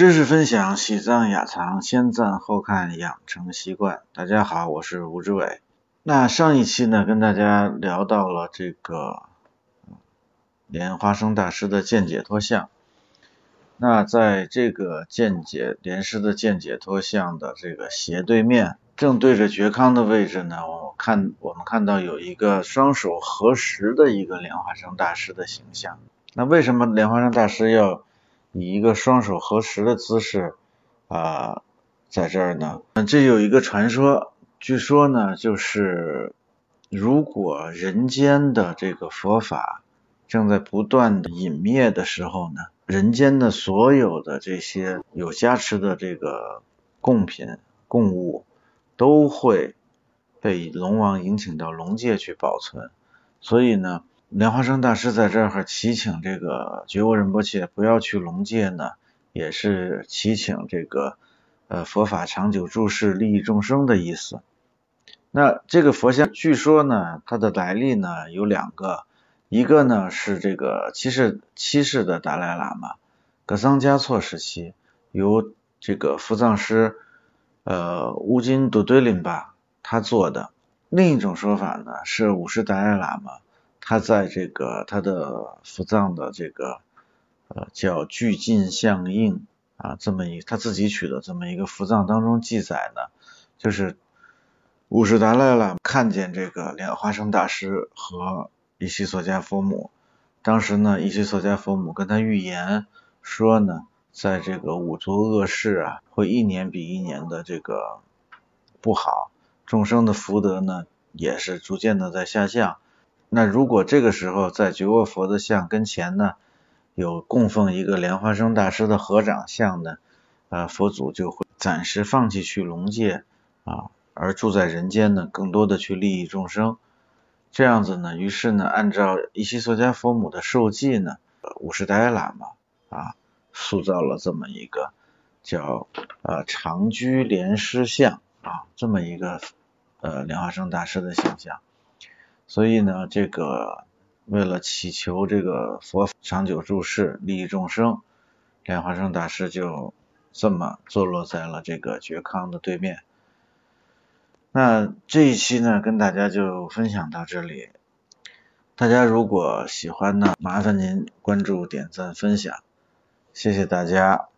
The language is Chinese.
知识分享，喜藏雅藏，先赞后看，养成习惯。大家好，我是吴志伟。那上一期呢，跟大家聊到了这个莲花生大师的见解脱相。那在这个见解莲师的见解脱相的这个斜对面，正对着觉康的位置呢，我看我们看到有一个双手合十的一个莲花生大师的形象。那为什么莲花生大师要？以一个双手合十的姿势啊，在这儿呢。这有一个传说，据说呢，就是如果人间的这个佛法正在不断的隐灭的时候呢，人间的所有的这些有加持的这个贡品、贡物，都会被龙王引请到龙界去保存。所以呢。莲花生大师在这儿祈请这个觉悟仁波切不要去龙界呢，也是祈请这个呃佛法长久住世、利益众生的意思。那这个佛像据说呢，它的来历呢有两个，一个呢是这个七世七世的达赖喇嘛格桑嘉措时期，由这个佛藏师呃乌金多堆林巴他做的。另一种说法呢是五世达赖喇嘛。他在这个他的福藏的这个呃叫具尽相应啊这么一他自己取的这么一个福藏当中记载呢，就是五世达赖了看见这个莲花生大师和伊西索迦佛母，当时呢伊西索迦佛母跟他预言说呢，在这个五族恶世啊会一年比一年的这个不好，众生的福德呢也是逐渐的在下降。那如果这个时候在觉沃佛的像跟前呢，有供奉一个莲花生大师的合掌像呢，呃，佛祖就会暂时放弃去龙界啊，而住在人间呢，更多的去利益众生。这样子呢，于是呢，按照伊西索迦佛母的受记呢，五十代喇嘛啊，塑造了这么一个叫呃长居莲师像啊，这么一个呃莲花生大师的形象。所以呢，这个为了祈求这个佛长久住世、利益众生，莲花生大师就这么坐落在了这个觉康的对面。那这一期呢，跟大家就分享到这里。大家如果喜欢呢，麻烦您关注、点赞、分享，谢谢大家。